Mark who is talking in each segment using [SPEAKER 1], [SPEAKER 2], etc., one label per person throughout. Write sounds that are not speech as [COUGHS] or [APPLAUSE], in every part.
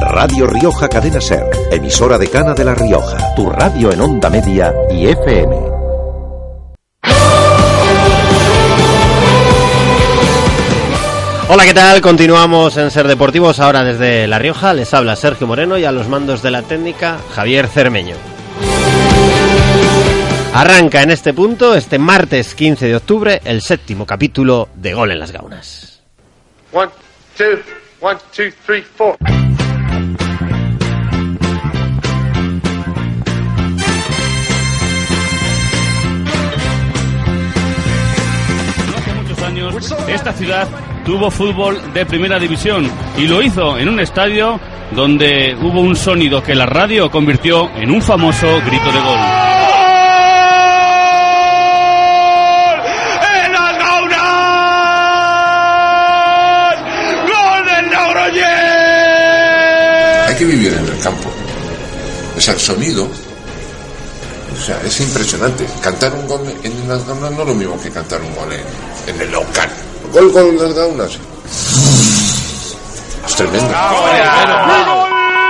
[SPEAKER 1] Radio Rioja Cadena Ser, emisora de Cana de la Rioja, tu radio en onda media y FM.
[SPEAKER 2] Hola, ¿qué tal? Continuamos en Ser Deportivos ahora desde La Rioja. Les habla Sergio Moreno y a los mandos de la técnica Javier Cermeño. Arranca en este punto, este martes 15 de octubre, el séptimo capítulo de Gol en las Gaunas.
[SPEAKER 3] One, two, one, two, three, four.
[SPEAKER 4] Años esta ciudad tuvo fútbol de primera división y lo hizo en un estadio donde hubo un sonido que la radio convirtió en un famoso grito de gol.
[SPEAKER 5] Hay que vivir en el campo. O sea, el sonido. O sea, es impresionante. Cantar un gol en las gaunas no es lo mismo que cantar un gol en, en el local. Gol, gol en las gaunas. Es tremendo.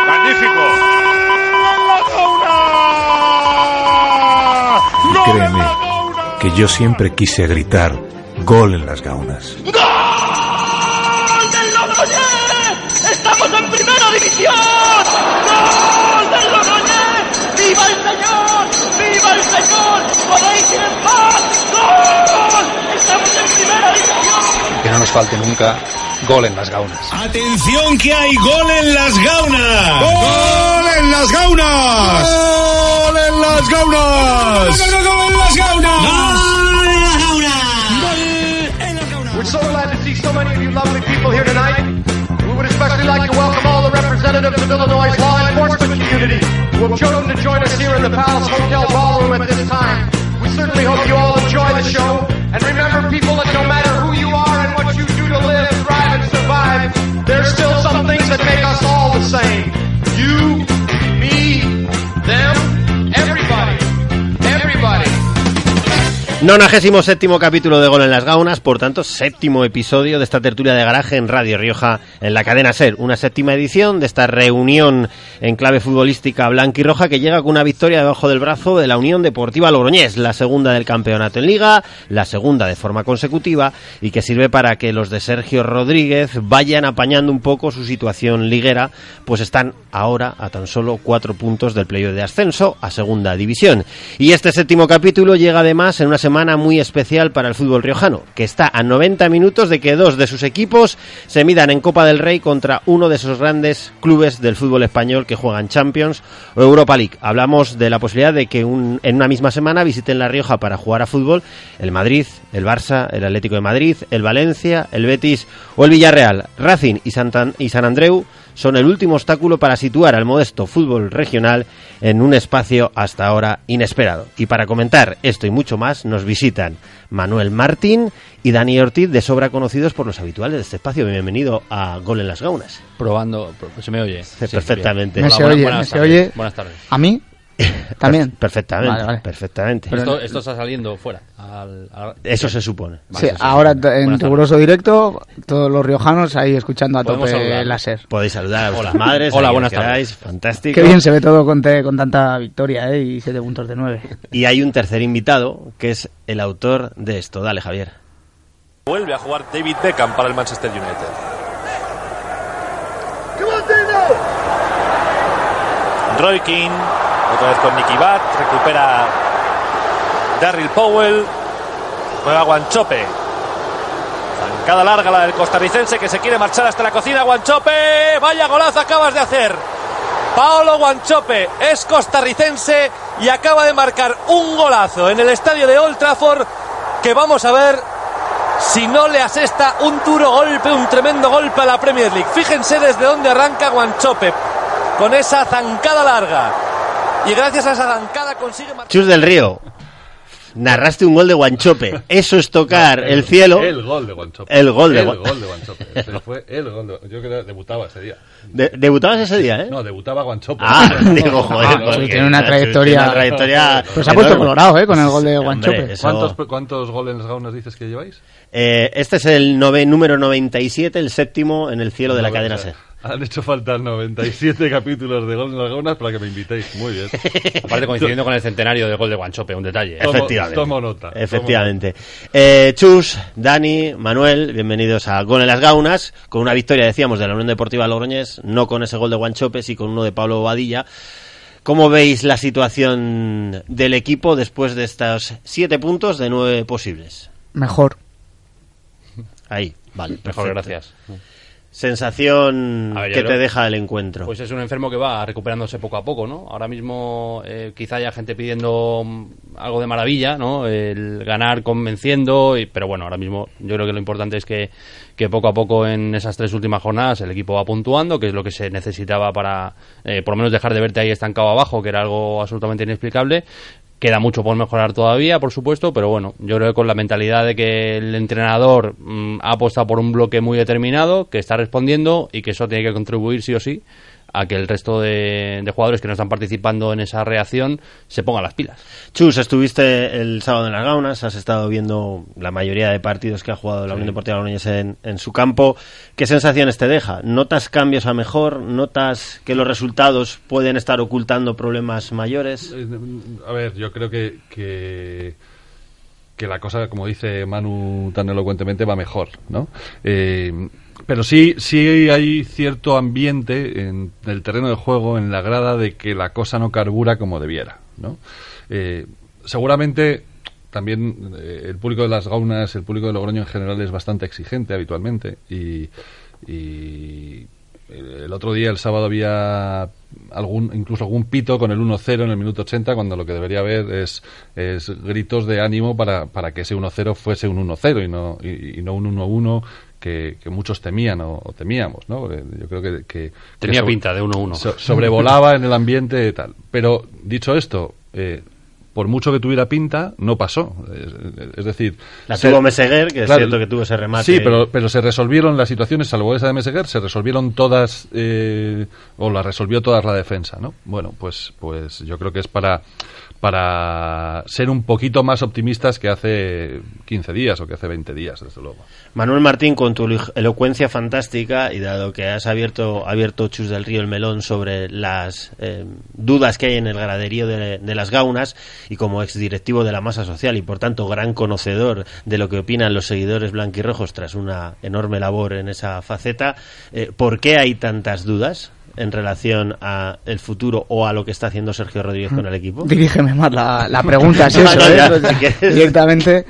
[SPEAKER 3] ¡Magnífico!
[SPEAKER 6] Y créeme que yo siempre quise gritar gol en las gaunas.
[SPEAKER 3] ¡Gol del Logroñés! ¡Estamos en primera división!
[SPEAKER 7] Nos falte nunca gol en las gaunas.
[SPEAKER 8] Atención que hay gol en las gaunas. Gol en las gaunas. Gol en las gaunas. Gol en las gaunas.
[SPEAKER 3] We're so glad to see so many of you lovely people here tonight. We would especially like to welcome all the representatives of Illinois' law enforcement community who have chosen to join us here in the Palace Hotel Ballroom at this time. We certainly hope you all enjoy the show.
[SPEAKER 2] 97 capítulo de Gol en las Gaunas, por tanto, séptimo episodio de esta tertulia de garaje en Radio Rioja en la cadena Ser. Una séptima edición de esta reunión en clave futbolística blanca y roja que llega con una victoria debajo del brazo de la Unión Deportiva Logroñés, la segunda del campeonato en Liga, la segunda de forma consecutiva y que sirve para que los de Sergio Rodríguez vayan apañando un poco su situación liguera, pues están ahora a tan solo cuatro puntos del playo de ascenso a segunda división. Y este séptimo capítulo llega además en una semana muy especial para el fútbol riojano, que está a 90 minutos de que dos de sus equipos se midan en Copa del Rey contra uno de esos grandes clubes del fútbol español que juegan Champions o Europa League. Hablamos de la posibilidad de que un- en una misma semana visiten La Rioja para jugar a fútbol el Madrid, el Barça, el Atlético de Madrid, el Valencia, el Betis o el Villarreal. Racing y, Santan- y San Andreu son el último obstáculo para situar al modesto fútbol regional en un espacio hasta ahora inesperado. Y para comentar esto y mucho más nos visitan Manuel Martín y Dani Ortiz, de sobra conocidos por los habituales de este espacio. Bienvenido a Gol en las Gaunas.
[SPEAKER 7] Probando, pro- se me oye. Sí,
[SPEAKER 2] perfectamente. Me
[SPEAKER 7] Hola,
[SPEAKER 2] se
[SPEAKER 7] buenas-
[SPEAKER 2] oye,
[SPEAKER 7] buenas
[SPEAKER 2] me se
[SPEAKER 7] tardes.
[SPEAKER 2] oye.
[SPEAKER 7] Buenas tardes.
[SPEAKER 9] ¿A mí? [COUGHS] También.
[SPEAKER 2] Perfectamente,
[SPEAKER 9] Vale, vale.
[SPEAKER 2] perfectamente.
[SPEAKER 7] esto, esto está saliendo fuera. al- al-
[SPEAKER 2] Eso se supone.
[SPEAKER 9] Sí,
[SPEAKER 7] eso sí.
[SPEAKER 9] ahora t- en riguroso directo, todos los riojanos ahí escuchando a tope
[SPEAKER 7] saludar.
[SPEAKER 9] láser.
[SPEAKER 2] Podéis saludar a vuestras madres. [LAUGHS]
[SPEAKER 7] Hola, buenas tardes.
[SPEAKER 2] Fantástico.
[SPEAKER 9] Qué bien se ve todo con, te- con tanta victoria, ¿eh? Y 7 puntos de 9. [LAUGHS]
[SPEAKER 2] Y hay un tercer invitado que es el autor de esto. Dale, Javier.
[SPEAKER 10] Vuelve a jugar David Beckham para el Manchester United. Roy King, otra con Nicky Bat, recupera Darryl Powell, juega Guanchope. Zancada larga la del costarricense que se quiere marchar hasta la cocina. Guanchope, vaya golazo acabas de hacer. Paolo Guanchope es costarricense y acaba de marcar un golazo en el estadio de Old Trafford que vamos a ver si no le asesta un duro golpe, un tremendo golpe a la Premier League. Fíjense desde dónde arranca Guanchope con esa zancada larga. Y gracias a esa zancada consigue marcar.
[SPEAKER 2] Chus del Río, narraste un gol de Guanchope. Eso es tocar el, cielo.
[SPEAKER 11] El gol de Guanchope.
[SPEAKER 2] El gol de
[SPEAKER 11] el gol de Guanchope. Ese fue el gol de Yo creo que debutaba ese día.
[SPEAKER 2] De- debutabas ese día, ¿eh?
[SPEAKER 11] No, debutaba Guanchope.
[SPEAKER 2] Ah, [LAUGHS] digo, joder,
[SPEAKER 9] Ah,
[SPEAKER 2] porque
[SPEAKER 9] tiene una trayectoria-
[SPEAKER 2] tiene una trayectoria
[SPEAKER 9] Pues se ha puesto colorado, ¿eh? Con el gol de
[SPEAKER 2] Hombre,
[SPEAKER 9] Guanchope.
[SPEAKER 2] eso-
[SPEAKER 11] ¿Cuántos, ¿Cuántos goles gaunas dices que lleváis?
[SPEAKER 2] Eh, este es el nove- número 97, el séptimo en el cielo de la cadena
[SPEAKER 11] o sea,
[SPEAKER 2] SER.
[SPEAKER 11] Han hecho falta 97 [LAUGHS] capítulos de Gol en las Gaunas para que me invitéis. Muy bien. [LAUGHS]
[SPEAKER 7] Aparte coincidiendo con el centenario del gol de Guanchope, un detalle. ¿eh?
[SPEAKER 11] Tomo-
[SPEAKER 2] Efectivamente.
[SPEAKER 11] tomo nota, tomo
[SPEAKER 2] Efectivamente. Eh, Chus, Dani, Manuel, bienvenidos a Gol en las Gaunas, con una victoria, decíamos, de la Unión Deportiva Logroñés, no con ese gol de Guanchope, sí con uno de Pablo Badilla. ¿Cómo veis la situación del equipo después de estos siete puntos de nueve posibles?
[SPEAKER 9] Mejor.
[SPEAKER 2] Ahí, vale.
[SPEAKER 7] Mejor,
[SPEAKER 2] perfecto.
[SPEAKER 7] gracias.
[SPEAKER 2] Sensación
[SPEAKER 7] ver,
[SPEAKER 2] que
[SPEAKER 7] creo-
[SPEAKER 2] te deja el encuentro.
[SPEAKER 7] Pues es un enfermo que va recuperándose poco a poco, ¿no? Ahora mismo eh, quizá haya gente pidiendo mm, algo de maravilla, ¿no? El ganar convenciendo, y, pero bueno, ahora mismo yo creo que lo importante es que, que poco a poco en esas tres últimas jornadas el equipo va puntuando, que es lo que se necesitaba para eh, por lo menos dejar de verte ahí estancado abajo, que era algo absolutamente inexplicable. Queda mucho por mejorar todavía, por supuesto, pero bueno, yo creo que con la mentalidad de que el entrenador mm, ha apostado por un bloque muy determinado, que está respondiendo y que eso tiene que contribuir sí o sí a que el resto de, de jugadores que no están participando en esa reacción se pongan las pilas.
[SPEAKER 2] Chus, estuviste el sábado en las Gaunas, has estado viendo la mayoría de partidos que ha jugado la Unión Deportiva Logroñés en, en su campo. ¿Qué sensaciones te deja? ¿Notas cambios a mejor? ¿Notas que los resultados pueden estar ocultando problemas mayores?
[SPEAKER 11] Eh, A ver, yo creo que, que, que la cosa, como dice Manu tan elocuentemente, va mejor, ¿no? Eh, pero sí, sí hay cierto ambiente en el terreno de juego, en la grada, de que la cosa no carbura como debiera, ¿no? Eh, seguramente también eh, el público de las gaunas, el público de Logroño en general es bastante exigente habitualmente y, y el otro día, el sábado, había algún incluso algún pito con el 1-0 en el minuto 80 cuando lo que debería haber es, es gritos de ánimo para, para que ese 1-0 fuese un 1-0 y no, y, no un 1-1 que, que muchos temían o, o temíamos, ¿no? Eh, Yo creo que... que
[SPEAKER 7] Tenía
[SPEAKER 11] que
[SPEAKER 7] pinta de 1-1.
[SPEAKER 11] so- sobrevolaba en el ambiente y tal. Pero, dicho esto, eh, por mucho que tuviera pinta, no pasó. Es, es decir...
[SPEAKER 2] La
[SPEAKER 11] se-
[SPEAKER 2] tuvo Meseguer, que es cierto que tuvo ese remate.
[SPEAKER 11] Sí, pero, pero se resolvieron las situaciones, salvo esa de Meseguer, se resolvieron todas, eh, o la resolvió todas la defensa, ¿no? Bueno, pues, pues yo creo que es para, para ser un poquito más optimistas que hace 15 días o que hace 20 días, desde luego.
[SPEAKER 2] Manuel Martín, con tu elo- elocuencia fantástica y dado que has abierto, abierto Chus del Río el melón sobre las eh, dudas que hay en el graderío de, de las gaunas y como exdirectivo de la masa social y por tanto gran conocedor de lo que opinan los seguidores blanquirrojos tras una enorme labor en esa faceta, eh, ¿por qué hay tantas dudas? En relación a el futuro o a lo que está haciendo Sergio Rodríguez con el equipo?
[SPEAKER 9] Dirígeme más la, la pregunta, es [LAUGHS] eso,
[SPEAKER 2] No,
[SPEAKER 9] ¿eh?
[SPEAKER 2] ya,
[SPEAKER 9] Pues,
[SPEAKER 2] si
[SPEAKER 9] directamente.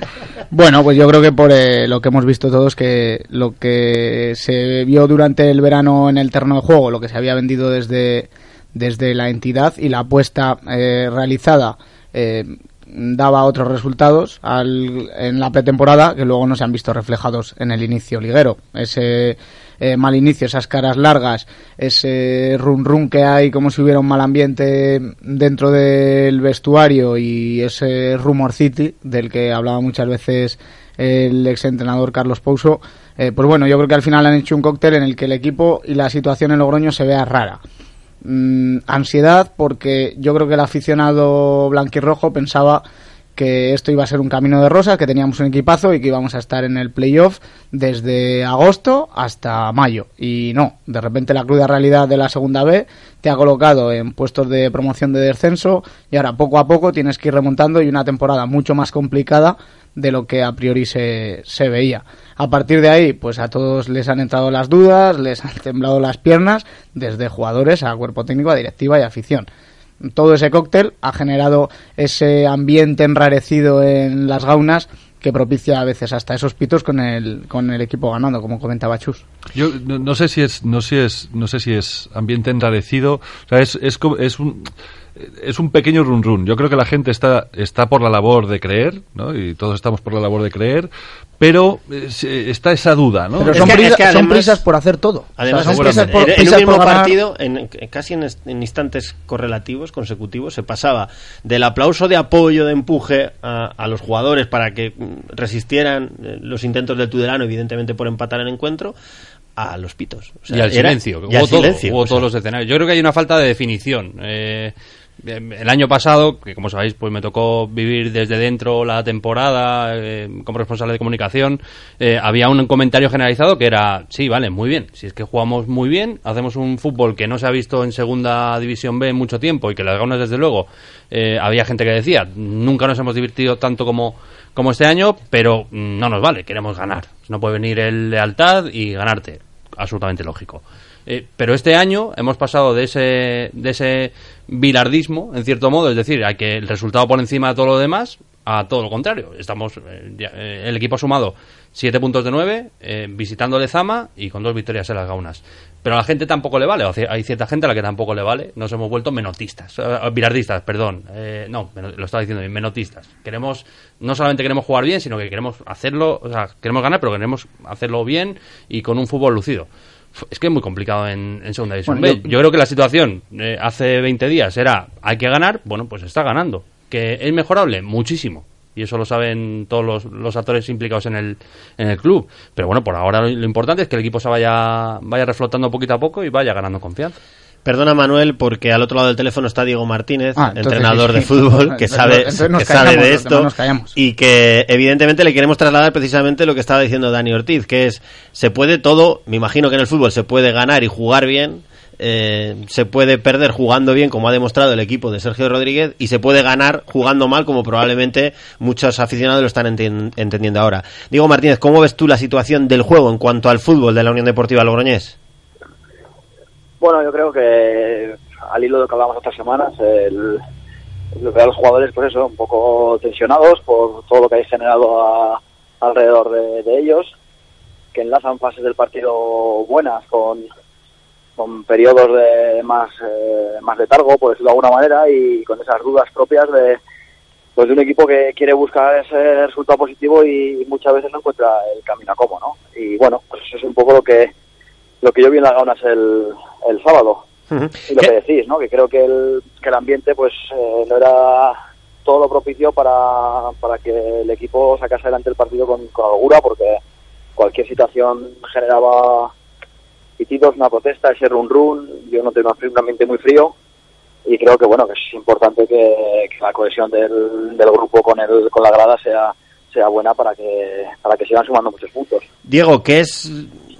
[SPEAKER 9] Bueno, pues yo creo que por eh, lo que hemos visto todos, que lo que se vio durante el verano en el terreno de juego, lo que se había vendido desde, desde la entidad y la apuesta eh, realizada eh, daba otros resultados al- en la pretemporada que luego no se han visto reflejados en el inicio liguero. Ese eh, mal inicio, esas caras largas, ese run run que hay como si hubiera un mal ambiente dentro del vestuario y ese rumor city del que hablaba muchas veces el exentrenador Carlos Pouso, eh, pues bueno, yo creo que al final han hecho un cóctel en el que el equipo y la situación en Logroño se vea rara. Mm, ansiedad porque yo creo que el aficionado blanquirrojo pensaba que esto iba a ser un camino de rosas, que teníamos un equipazo y que íbamos a estar en el playoff desde agosto hasta mayo. Y no, de repente la cruda realidad de la segunda B te ha colocado en puestos de promoción de descenso y ahora poco a poco tienes que ir remontando y una temporada mucho más complicada de lo que a priori se, se veía. A partir de ahí, pues a todos les han entrado las dudas, les han [LAUGHS] temblado las piernas, desde jugadores a cuerpo técnico, a directiva y afición todo ese cóctel ha generado ese ambiente enrarecido en las gaunas que propicia a veces hasta esos pitos con el, con el equipo ganando, como comentaba Chus.
[SPEAKER 11] Yo no, sé si es no sé si es no sé si es ambiente enrarecido, o sea, es es, es un es un pequeño run run. Yo creo que la gente está, está por la labor de creer, ¿no? Y todos estamos por la labor de creer, pero eh, se- está esa duda, ¿no?
[SPEAKER 9] Pero
[SPEAKER 2] Es
[SPEAKER 9] son,
[SPEAKER 2] que-
[SPEAKER 9] prisa-
[SPEAKER 2] es que
[SPEAKER 9] son prisas por hacer todo.
[SPEAKER 2] Además,
[SPEAKER 9] O sea, prisas por-
[SPEAKER 2] en- un mismo partido, en, casi en, instantes correlativos, consecutivos, se pasaba del aplauso de apoyo, de empuje a, a los jugadores para que mm, resistieran eh, los intentos del Tudelano, evidentemente por empatar el encuentro, a los pitos. O sea,
[SPEAKER 7] y al
[SPEAKER 2] era-
[SPEAKER 7] silencio,
[SPEAKER 2] y
[SPEAKER 7] hubo
[SPEAKER 2] al
[SPEAKER 7] todo,
[SPEAKER 2] silencio,
[SPEAKER 7] hubo
[SPEAKER 2] o sea.
[SPEAKER 7] todos los escenarios. Yo creo que hay una falta de definición. Eh, el año pasado, que como sabéis, pues me tocó vivir desde dentro la temporada eh, como responsable de comunicación, eh, había un comentario generalizado que era, sí, vale, muy bien, si es que jugamos muy bien, hacemos un fútbol que no se ha visto en segunda división B en mucho tiempo y que las gaunas, desde luego, eh, había gente que decía, nunca nos hemos divertido tanto como, como este año, pero mm, no nos vale, queremos ganar. No puede venir el lealtad y ganarte. Absolutamente lógico. Eh, pero este año hemos pasado de ese, de ese bilardismo, en cierto modo, es decir, a que el resultado por encima de todo lo demás, a todo lo contrario. Estamos, eh, ya, eh, el equipo ha sumado 7 puntos de 9, eh, visitando Lezama y con dos victorias en las gaunas. Pero a la gente tampoco le vale, o sea, hay cierta gente a la que tampoco le vale, nos hemos vuelto menotistas, eh, bilardistas, perdón, eh, no, lo estaba diciendo bien, menotistas. Queremos, no solamente queremos jugar bien, sino que queremos hacerlo, o sea, queremos ganar, pero queremos hacerlo bien y con un fútbol lucido. Es que es muy complicado en, en segunda división
[SPEAKER 9] Bueno,
[SPEAKER 7] B.
[SPEAKER 9] yo-
[SPEAKER 7] Yo creo que la situación eh, hace 20 días era hay que ganar, bueno, pues está ganando. ¿Que es mejorable? Muchísimo. Y eso lo saben todos los, los actores implicados en el, en el club. Pero bueno, por ahora lo, lo importante es que el equipo se vaya, vaya reflotando poquito a poco y vaya ganando confianza.
[SPEAKER 2] Perdona Manuel, porque al otro lado del teléfono está Diego Martínez,
[SPEAKER 9] Ah, entonces
[SPEAKER 2] entrenador
[SPEAKER 9] sí.
[SPEAKER 2] de fútbol, [LAUGHS] que sabe, que sabe de esto y que evidentemente le queremos trasladar precisamente lo que estaba diciendo Dani Ortiz, que es, se puede todo, me imagino que en el fútbol se puede ganar y jugar bien, eh, se puede perder jugando bien, como ha demostrado el equipo de Sergio Rodríguez, y se puede ganar jugando mal, como probablemente muchos aficionados lo están enten- entendiendo ahora. Diego Martínez, ¿cómo ves tú la situación del juego en cuanto al fútbol de la Unión Deportiva Logroñés?
[SPEAKER 12] Bueno, yo creo que al hilo de lo que hablamos otras semanas, el, los jugadores, pues eso, un poco tensionados por todo lo que hay generado a- alrededor de, ellos, que enlazan fases del partido buenas con, con periodos de más, eh, más letargo, por decirlo de alguna manera, y con esas dudas propias de, pues de un equipo que quiere buscar ese resultado positivo y muchas veces no encuentra el camino a cómo, ¿no? Y bueno, pues eso es un poco lo que lo que yo vi en las gaunas el, el sábado. Y lo que decís, ¿no? Que creo que el, que el ambiente pues eh, no era todo lo propicio para, para que el equipo sacase adelante el partido con, con holgura, porque cualquier situación generaba pitidos, una protesta, ese run run, yo no tengo un ambiente muy frío y creo que bueno que es importante que, que la cohesión del, del grupo con el con la grada sea sea buena para que para que sigan sumando muchos puntos.
[SPEAKER 2] Diego, ¿qué es,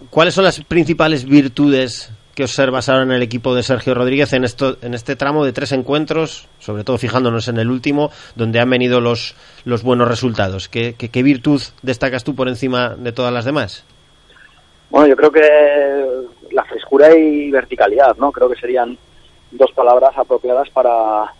[SPEAKER 2] ¿cuáles son las principales virtudes que observas ahora en el equipo de Sergio Rodríguez en, esto, en este tramo de tres encuentros, sobre todo fijándonos en el último, donde han venido los, los buenos resultados? ¿Qué, virtud destacas tú por encima de todas las demás?
[SPEAKER 12] Bueno, yo creo que la frescura y verticalidad, ¿no? Creo que serían dos palabras apropiadas para,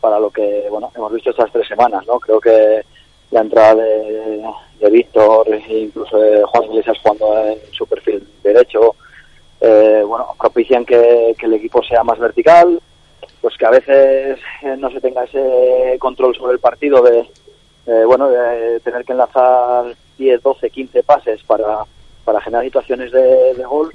[SPEAKER 12] para lo que, bueno, hemos visto estas tres semanas, ¿no? Creo que la entrada de, de Víctor e incluso de Juan Iglesias jugando en su perfil derecho, eh, bueno, propician que, el equipo sea más vertical, pues que a veces eh, no se tenga ese control sobre el partido de, eh, bueno, de tener que enlazar 10, 12, 15 pases para, para generar situaciones de, de gol.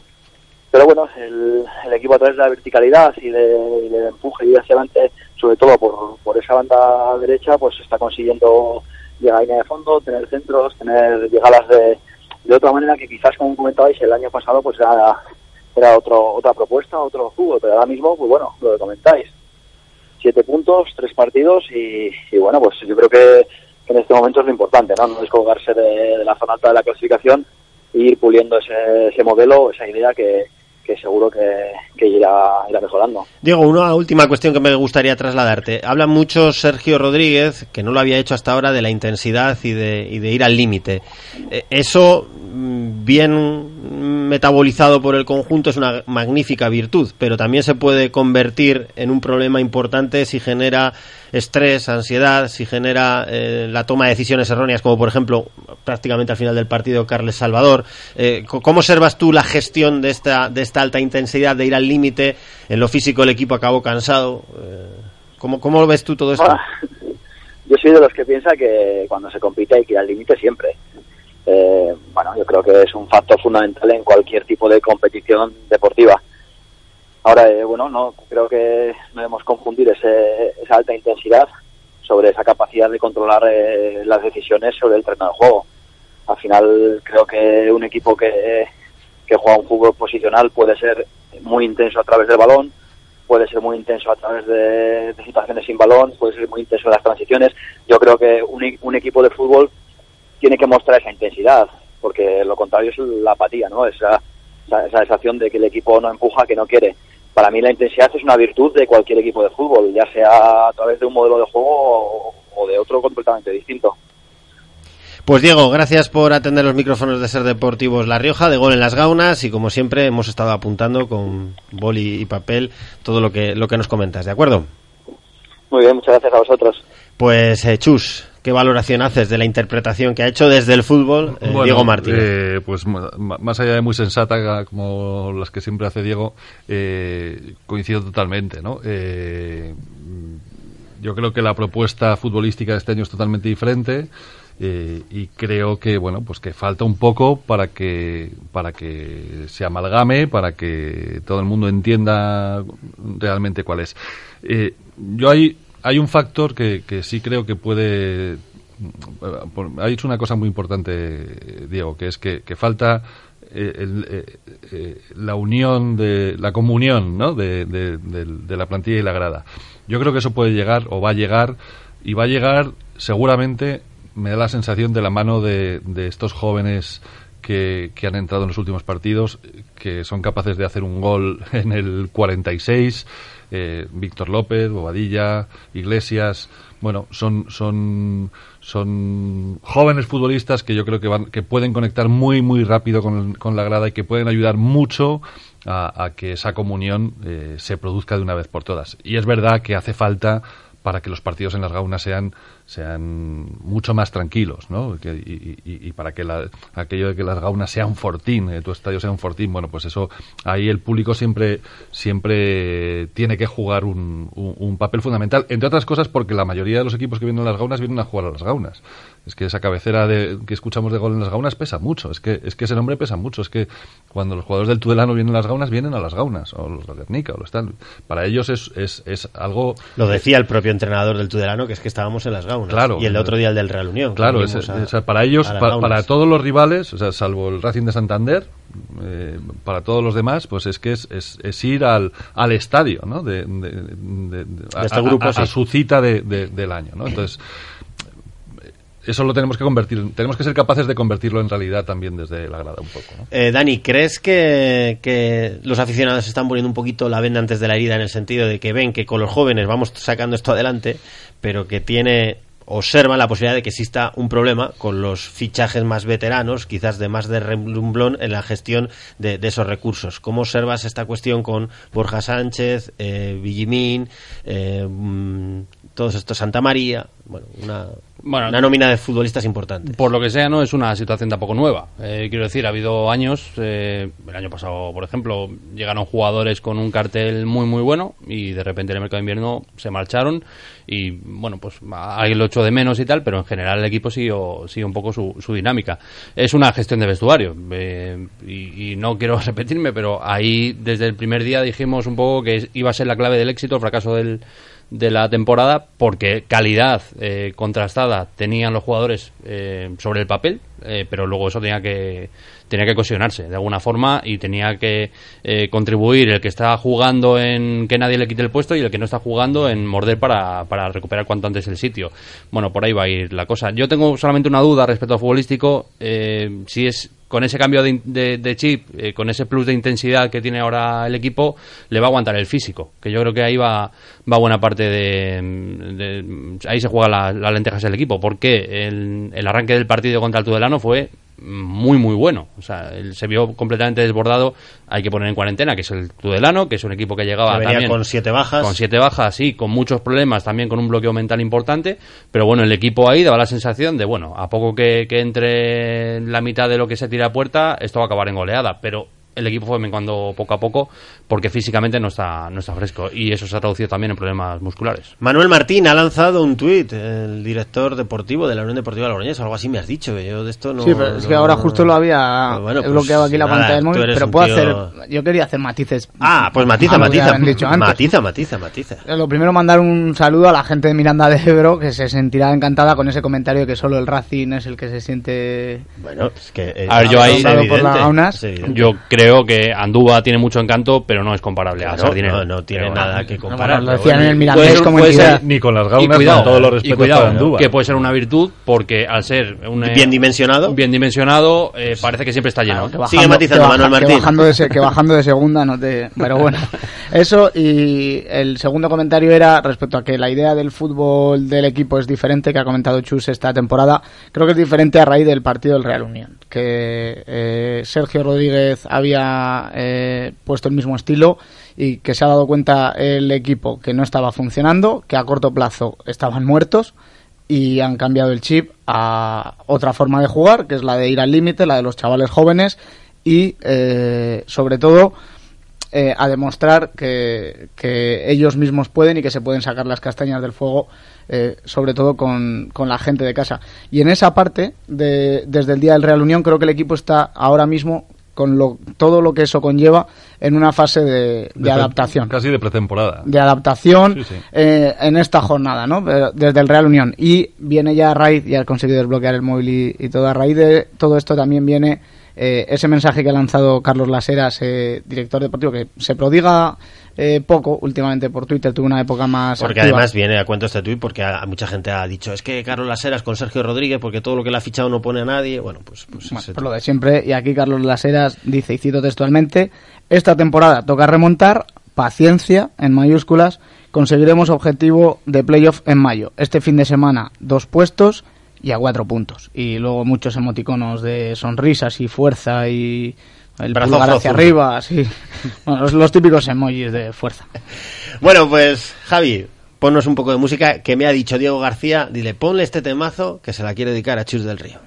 [SPEAKER 12] Pero bueno, el, el equipo a través de la verticalidad y de- del empuje y hacia adelante, sobre todo por, por esa banda derecha, pues está consiguiendo llegar a de fondo, tener centros, tener llegadas de, de otra manera que quizás, como comentabais, el año pasado pues era, era otro, otra propuesta, otro jugo, pero ahora mismo, pues bueno, lo que comentáis, siete puntos, tres partidos y, y bueno, pues yo creo que, que en este momento es lo importante, ¿no? No descolgarse de, de la zona alta de la clasificación e ir puliendo ese, ese modelo, esa idea que, que seguro que, irá, irá mejorando.
[SPEAKER 2] Diego, una última cuestión que me gustaría trasladarte. Habla mucho Sergio Rodríguez, que no lo había hecho hasta ahora, de la intensidad y de, y de ir al límite. Eh, Eso, mm, bien metabolizado por el conjunto, es una magnífica virtud, pero también se puede convertir en un problema importante si genera estrés, ansiedad, si genera eh, la toma de decisiones erróneas, como por ejemplo prácticamente al final del partido Carles Salvador. Eh, ¿Cómo observas tú la gestión de esta, de esta alta intensidad, de ir al límite? En lo físico el equipo acabó cansado. eh, ¿Cómo, ¿Cómo ves tú todo esto?
[SPEAKER 12] Ah, yo soy de los que piensa que cuando se compite hay que ir al límite siempre. Eh, bueno, yo creo que es un factor fundamental en cualquier tipo de competición deportiva. Ahora, eh, bueno, no creo que no debemos confundir ese, esa alta intensidad sobre esa capacidad de controlar eh, las decisiones sobre el terreno de juego. Al final, creo que un equipo que, que juega un fútbol posicional puede ser muy intenso a través del balón, puede ser muy intenso a través de, situaciones sin balón, puede ser muy intenso en las transiciones. Yo creo que un, un equipo de fútbol tiene que mostrar esa intensidad, porque lo contrario es la apatía, ¿no? Esa, esa, esa sensación de que el equipo no empuja, que no quiere. Para mí la intensidad es una virtud de cualquier equipo de fútbol, ya sea a través de un modelo de juego o, o de otro completamente distinto.
[SPEAKER 2] Pues Diego, gracias por atender los micrófonos de Ser Deportivos La Rioja, de Gol en las Gaunas, y como siempre hemos estado apuntando con boli y papel todo lo que, lo que nos comentas, ¿de acuerdo?
[SPEAKER 12] Muy bien, muchas gracias a vosotros.
[SPEAKER 2] Pues eh, Chus, ¿qué valoración haces de la interpretación que ha hecho desde el fútbol eh,
[SPEAKER 11] Bueno,
[SPEAKER 2] Diego Martínez?
[SPEAKER 11] eh, pues más allá de muy sensata como las que siempre hace Diego, eh, coincido totalmente, ¿no? Yo creo que la propuesta futbolística de este año es totalmente diferente eh, y creo que bueno pues que falta un poco para que para que se amalgame para que todo el mundo entienda realmente cuál es Eh, yo hay hay un factor que, que sí creo que puede por- ha dicho una cosa muy importante eh, Diego que es que, falta eh, el, eh, eh, la unión de la comunión ¿no? de, de- del- de la plantilla y la grada yo creo que eso puede llegar o va a llegar y va a llegar seguramente me da la sensación de la mano de, de estos jóvenes que, que han entrado en los últimos partidos, que son capaces de hacer un gol en el 46, eh, Víctor López, Bobadilla, Iglesias, bueno, son, son, son jóvenes futbolistas que yo creo que, van, que pueden conectar muy, muy rápido con, con la grada y que pueden ayudar mucho a, que esa comunión eh, se produzca de una vez por todas. Y es verdad que hace falta para que los partidos en las gaunas sean sean mucho más tranquilos, ¿no? Y, para que la- aquello de que las gaunas sean fortín, eh, tu estadio sea un fortín, bueno, pues eso ahí el público siempre siempre tiene que jugar un, papel fundamental, entre otras cosas porque la mayoría de los equipos que vienen a las gaunas vienen a jugar a las gaunas. Es que esa cabecera de, que escuchamos de gol en las gaunas pesa mucho, es que es que ese nombre pesa mucho, es que cuando los jugadores del Tudelano vienen a las gaunas vienen a las gaunas o los de Guernica o los tal. Para ellos es, es, es algo
[SPEAKER 2] Lo decía el propio entrenador del Tudelano, que es que estábamos en las gaunas.
[SPEAKER 11] Claro.
[SPEAKER 2] y el otro día el del Real Unión.
[SPEAKER 11] Claro, es-
[SPEAKER 2] vinimos a-
[SPEAKER 11] o sea, para ellos, para todos los rivales, o sea, salvo el Racing de Santander, eh, para todos los demás, pues es que es, es- es ir al, al estadio, ¿no? De, de- de- de- a,
[SPEAKER 2] este grupo,
[SPEAKER 11] a- a-
[SPEAKER 2] sí.
[SPEAKER 11] a su cita de- de- del año, ¿no? Entonces, eso lo tenemos que convertir, tenemos que ser capaces de convertirlo en realidad también desde la grada un poco, ¿no?
[SPEAKER 2] Eh, Dani, ¿crees que, que los aficionados están poniendo un poquito la venda antes de la herida en el sentido de que ven que con los jóvenes vamos sacando esto adelante, pero que tiene observan la posibilidad de que exista un problema con los fichajes más veteranos, quizás de más de remblón en la gestión de, esos recursos. ¿Cómo observas esta cuestión con Borja Sánchez, eh, eh, mm, todos estos Santa María? Bueno, una,
[SPEAKER 7] Bueno,
[SPEAKER 2] una nómina de futbolistas importante.
[SPEAKER 7] Por lo que sea, no es una situación tampoco nueva. Eh, quiero decir, ha habido años, eh, el año pasado, por ejemplo, llegaron jugadores con un cartel muy, muy bueno y de repente en el mercado de invierno se marcharon y, bueno, pues alguien lo echó de menos y tal, pero en general el equipo siguió, sigue un poco su, su dinámica. Es una gestión de vestuario eh, y, y no quiero [LAUGHS] repetirme, pero ahí desde el primer día dijimos un poco que iba a ser la clave del éxito, el fracaso del de la temporada porque calidad eh, contrastada tenían los jugadores eh, sobre el papel eh, pero luego eso tenía que tenía que cohesionarse de alguna forma y tenía que eh, contribuir el que está jugando en que nadie le quite el puesto y el que no está jugando en morder para, para recuperar cuanto antes el sitio. Bueno por ahí va a ir la cosa. Yo tengo solamente una duda respecto al futbolístico. Si es con ese cambio de, de- chip, eh, con ese plus de intensidad que tiene ahora el equipo, le va a aguantar el físico. Que yo creo que ahí va, va buena parte de, de- Ahí se juega la- las lentejas del equipo. Porque el, el arranque del partido contra el Tudelano fue muy, muy bueno. O sea, él se vio completamente desbordado. Hay que poner en cuarentena, que es el Tudelano, que es un equipo que llegaba
[SPEAKER 2] Que
[SPEAKER 7] también
[SPEAKER 2] con siete bajas.
[SPEAKER 7] Con siete bajas, sí, con muchos problemas, también con un bloqueo mental importante. Pero bueno, el equipo ahí daba la sensación de, bueno, a poco que, que entre la mitad de lo que se tira a puerta, esto va a acabar en goleada. Pero el equipo fue menguando poco a poco porque físicamente no está, no está fresco y eso se ha traducido también en problemas musculares.
[SPEAKER 2] Manuel Martín ha lanzado un tuit, el director deportivo de la Unión Deportiva Logroñés, algo así me has dicho, que yo de esto no...
[SPEAKER 9] Sí, pero es que ahora justo lo había
[SPEAKER 2] Bueno,
[SPEAKER 9] he
[SPEAKER 2] pues
[SPEAKER 9] bloqueado aquí la
[SPEAKER 2] nada,
[SPEAKER 9] pantalla del móvil, pero puedo
[SPEAKER 2] tío-
[SPEAKER 9] hacer... Yo quería hacer matices.
[SPEAKER 2] Ah, pues matiza,
[SPEAKER 9] a lo que
[SPEAKER 2] matiza,
[SPEAKER 9] habían dicho antes.
[SPEAKER 2] matiza, matiza, matiza.
[SPEAKER 9] Eh, Lo primero, mandar un saludo a la gente de Miranda de Ebro que se sentirá encantada con ese comentario de que solo el Racing es el que se siente.
[SPEAKER 2] Bueno, es que. eh,
[SPEAKER 7] A ver, yo ahí
[SPEAKER 9] por las gaunas.
[SPEAKER 7] yo creo que Andúa tiene mucho encanto, pero no es comparable a
[SPEAKER 2] Claro,
[SPEAKER 7] Sardinero.
[SPEAKER 2] no, no tiene
[SPEAKER 7] Pero
[SPEAKER 2] nada que comparar,
[SPEAKER 9] lo
[SPEAKER 2] pero
[SPEAKER 9] decían en el. Mirandés
[SPEAKER 7] Puede ser-
[SPEAKER 9] como
[SPEAKER 7] puede
[SPEAKER 9] entidad.
[SPEAKER 7] ser-
[SPEAKER 11] Ni con las
[SPEAKER 7] y
[SPEAKER 11] gaunas,
[SPEAKER 7] cuidado,
[SPEAKER 11] con todos los
[SPEAKER 7] y
[SPEAKER 11] respetos
[SPEAKER 7] cuidado, que puede ser una virtud porque al ser un, eh,
[SPEAKER 2] Bien dimensionado.
[SPEAKER 7] bien dimensionado eh, parece que siempre está lleno.
[SPEAKER 9] Que bajando- que baja- que bajando, de que [LAUGHS] bajando de segunda no te. Pero bueno, eso. Y el segundo comentario era respecto a que la idea del fútbol del equipo es diferente, que ha comentado Chus esta temporada. Creo que es diferente a raíz del partido del Real Unión. Que eh, Sergio Rodríguez había eh, puesto el mismo estilo y que se ha dado cuenta el equipo que no estaba funcionando, que a corto plazo estaban muertos y han cambiado el chip a otra forma de jugar, que es la de ir al límite, la de los chavales jóvenes y eh, sobre todo eh, a demostrar que, que ellos mismos pueden y que se pueden sacar las castañas del fuego, eh, sobre todo con, con la gente de casa. Y en esa parte, de, desde el día del Real Unión, creo que el equipo está ahora mismo con lo, todo lo que eso conlleva en una fase de, adaptación
[SPEAKER 11] Casi de pretemporada.
[SPEAKER 9] de adaptación
[SPEAKER 11] Sí, sí.
[SPEAKER 9] eh, en esta jornada, ¿no? Pero Desde el Real Unión. Y viene ya a raíz, ya ha conseguido desbloquear el móvil y, y todo. A raíz de todo esto también viene eh, ese mensaje que ha lanzado Carlos Laseras, eh, director deportivo, que se prodiga eh, poco últimamente por Twitter, tuvo una época más.
[SPEAKER 2] Porque
[SPEAKER 9] activa.
[SPEAKER 2] además viene a cuento este tuit porque a, a mucha gente ha dicho es que Carlos Laseras con Sergio Rodríguez porque todo lo que le ha fichado no pone a nadie. Bueno, pues, pues
[SPEAKER 9] Por lo de siempre, y aquí Carlos Laseras dice, y cito textualmente, esta temporada toca remontar, paciencia, en mayúsculas, conseguiremos objetivo de playoff en mayo. Este fin de semana, dos puestos y a cuatro puntos. Y luego muchos emoticonos de sonrisas y fuerza y el
[SPEAKER 2] Brazo
[SPEAKER 9] pulgar hacia
[SPEAKER 2] azul.
[SPEAKER 9] arriba, sí. [LAUGHS] Bueno, los, los típicos emojis de fuerza.
[SPEAKER 2] Bueno, pues Javi, ponnos un poco de música que me ha dicho Diego García. Dile, ponle este temazo que se la quiere dedicar a Chus del Río.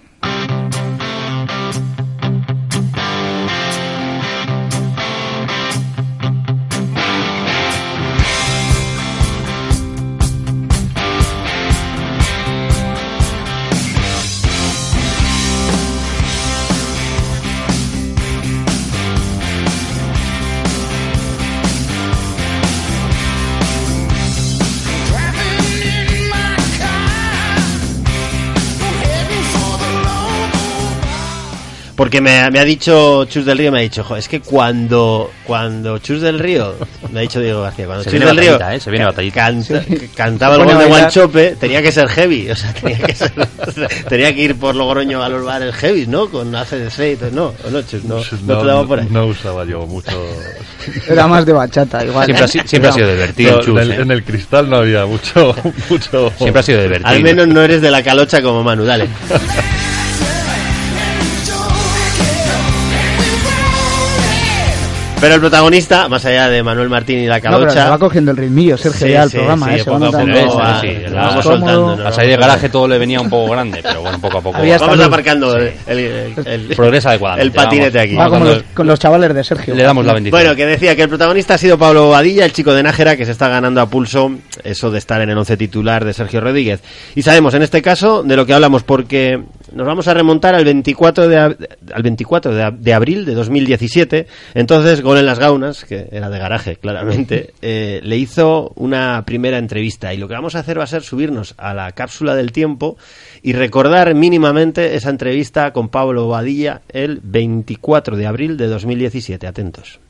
[SPEAKER 2] Porque me, me ha dicho Chus del Río, me ha dicho, "Jo, es que cuando, cuando Chus del Río, me ha dicho Diego García, cuando
[SPEAKER 7] Se
[SPEAKER 2] Chus
[SPEAKER 7] viene
[SPEAKER 2] del Río
[SPEAKER 7] ¿eh? Se viene
[SPEAKER 2] ca-
[SPEAKER 7] batallita.
[SPEAKER 2] canta-
[SPEAKER 7] Sí.
[SPEAKER 2] cantaba
[SPEAKER 7] Se
[SPEAKER 2] el gol de. Guanchope, tenía que ser heavy, [LAUGHS] o sea, tenía que, ser- [LAUGHS] tenía que ir por Logroño a los bares heavy, ¿no? Con ACDC y todo, no, o no, Chus, no, no, te daba por ahí.
[SPEAKER 11] no usaba yo mucho. [LAUGHS]
[SPEAKER 9] Era más de bachata, igual.
[SPEAKER 7] Siempre ha siempre ha sido divertido,
[SPEAKER 11] No,
[SPEAKER 7] Chus,
[SPEAKER 11] en, el,
[SPEAKER 7] ¿eh?
[SPEAKER 11] en el cristal no había mucho. mucho...
[SPEAKER 7] Siempre ha sido divertido.
[SPEAKER 2] Al menos no eres de la calocha como Manu, dale. Pero el protagonista, más allá de Manuel Martín y la
[SPEAKER 9] No, pero
[SPEAKER 2] calocha...
[SPEAKER 9] se va cogiendo el ritmillo, Sergio,
[SPEAKER 2] Sí,
[SPEAKER 9] ya el
[SPEAKER 2] sí,
[SPEAKER 9] programa,
[SPEAKER 2] sí,
[SPEAKER 9] ¿eh?
[SPEAKER 2] Poco a poco, sí, lo vamos soltando,
[SPEAKER 7] salir del garaje todo le venía un poco grande, pero bueno, poco a poco.
[SPEAKER 9] Había
[SPEAKER 2] Vamos aparcando el, el, el- el-
[SPEAKER 7] Progresa adecuadamente.
[SPEAKER 2] el patinete aquí.
[SPEAKER 9] Va como los, con los chavales de Sergio.
[SPEAKER 7] Le damos la bendición.
[SPEAKER 2] Bueno, que decía que el protagonista ha sido Pablo Badilla, el chico de Nájera, que se está ganando a pulso eso de estar en el once titular de Sergio Rodríguez. Y sabemos en este caso de lo que hablamos porque nos vamos a remontar al 24 de, al 24 de, de abril de 2017. Entonces, Gol en las Gaunas, que era de garaje, [LAUGHS] claramente, eh, le hizo una primera entrevista. Y lo que vamos a hacer va a ser subirnos a la cápsula del tiempo y recordar mínimamente esa entrevista con Pablo Badilla el 24 de abril de 2017. Atentos.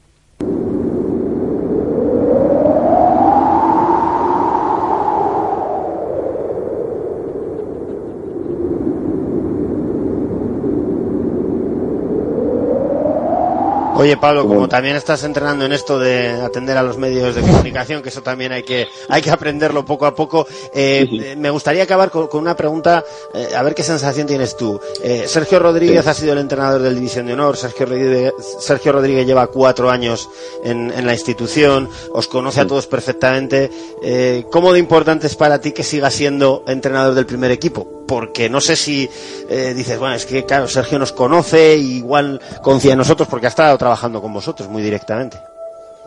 [SPEAKER 2] Oye Pablo, como también estás entrenando en esto de atender a los medios de comunicación, que eso también hay que hay que aprenderlo poco a poco. eh, eh, me gustaría acabar con, con una pregunta, eh, a ver qué sensación tienes tú. Eh, Sergio Rodríguez ha sido el entrenador del División de Honor. Sergio Rodríguez, Sergio Rodríguez lleva cuatro años en, en la institución, os conoce a todos perfectamente. Eh, ¿Cómo de importante es para ti que siga siendo entrenador del primer equipo?
[SPEAKER 13] Porque no sé si eh, dices, bueno, es que claro, Sergio nos conoce, y igual confía en nosotros porque ha estado trabajando con vosotros muy directamente.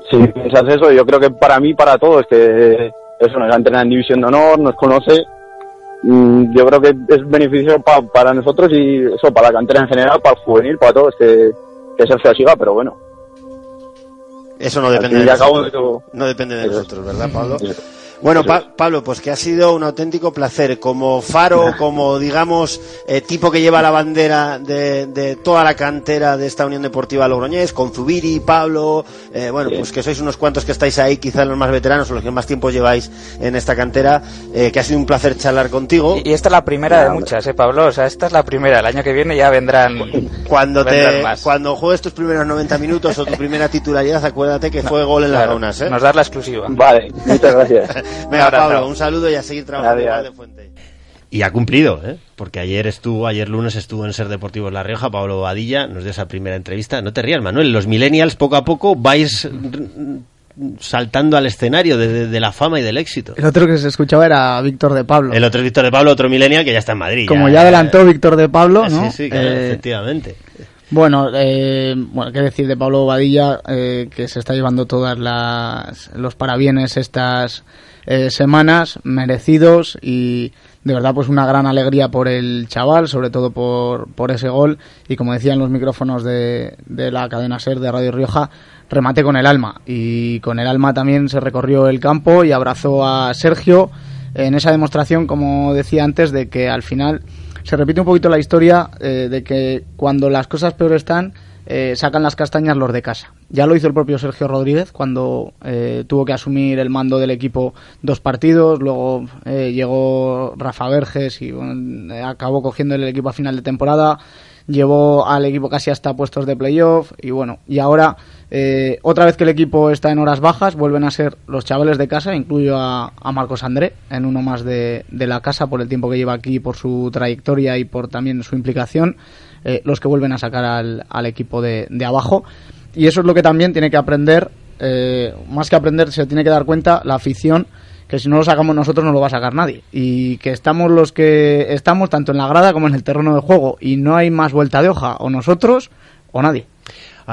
[SPEAKER 14] Sí, piensas eso, yo creo que para mí, para todos, que eso nos ha entrenado en División de Honor, nos conoce, mm, yo creo que es beneficio pa- para nosotros y eso, para la cantera en general, para el juvenil, para todos, que, que Sergio siga, pero bueno.
[SPEAKER 13] Eso no depende de nosotros. No depende de
[SPEAKER 14] eso
[SPEAKER 13] nosotros, ¿verdad, Pablo?
[SPEAKER 14] Eso.
[SPEAKER 13] Bueno, Pa- Pablo, pues que ha sido un auténtico placer. Como faro, [LAUGHS] como digamos, eh, tipo que lleva la bandera de, de toda la cantera de esta Unión Deportiva Logroñés, con Zubiri, Pablo, eh, bueno,
[SPEAKER 14] Sí.
[SPEAKER 13] pues que sois unos cuantos que estáis ahí, quizás los más veteranos o los que más tiempo lleváis en esta cantera, eh, que ha sido un placer charlar contigo.
[SPEAKER 15] Y esta es la primera de muchas, ¿eh, Pablo? O sea, esta es la primera. El año que viene ya vendrán. [LAUGHS]
[SPEAKER 13] Cuando
[SPEAKER 15] vendrán
[SPEAKER 13] te,
[SPEAKER 15] más.
[SPEAKER 13] cuando juegues tus primeros 90 minutos o tu [LAUGHS] primera titularidad, acuérdate que fue gol en las
[SPEAKER 15] Claro,
[SPEAKER 13] gaunas, ¿eh?
[SPEAKER 15] Nos das la exclusiva.
[SPEAKER 14] Vale, muchas gracias.
[SPEAKER 13] Venga,
[SPEAKER 15] abrazo.
[SPEAKER 13] Pablo, un saludo y a seguir trabajando
[SPEAKER 14] Adiós.
[SPEAKER 13] igual de fuente. Y ha cumplido, ¿eh? porque ayer estuvo, ayer lunes estuvo en Ser Deportivos La Rioja, Pablo Badilla nos dio esa primera entrevista. No te rías, Manuel, los millennials poco a poco vais mm, saltando al escenario de, de- de la fama y del éxito.
[SPEAKER 9] El otro que se escuchaba era Víctor de Pablo.
[SPEAKER 13] El otro es Víctor de Pablo, otro millennial que ya está en Madrid.
[SPEAKER 9] Como ya adelantó Víctor de Pablo, ¿no?
[SPEAKER 13] Sí, sí, claro,
[SPEAKER 9] Eh,
[SPEAKER 13] efectivamente.
[SPEAKER 9] Bueno, eh, bueno, qué decir de Pablo Badilla, eh, que se está llevando todas las los parabienes estas eh, semanas, merecidos y de verdad pues una gran alegría por el chaval, sobre todo por, por ese gol. Y como decían los micrófonos de, de la cadena SER de Radio Rioja, remate con el alma. Y con el alma también se recorrió el campo y abrazó a Sergio en esa demostración, como decía antes, de que al final se repite un poquito la historia eh, de que cuando las cosas peor están, eh, sacan las castañas los de casa. Ya lo hizo el propio Sergio Rodríguez cuando eh, tuvo que asumir el mando del equipo dos partidos, luego eh, llegó Rafa Verges y eh, acabó cogiendo el equipo a final de temporada, llevó al equipo casi hasta puestos de playoff y bueno, y ahora eh, otra vez que el equipo está en horas bajas, vuelven a ser los chavales de casa, incluyo a, Marcos André en uno más de la casa por el tiempo que lleva aquí, por su trayectoria y por también su implicación, eh, los que vuelven a sacar al, al equipo de, de abajo. Y eso es lo que también tiene que aprender, eh, más que aprender, se tiene que dar cuenta la afición que si no lo sacamos nosotros no lo va a sacar nadie y que estamos los que estamos tanto en la grada como en el terreno de juego y no hay más vuelta de hoja o nosotros o nadie.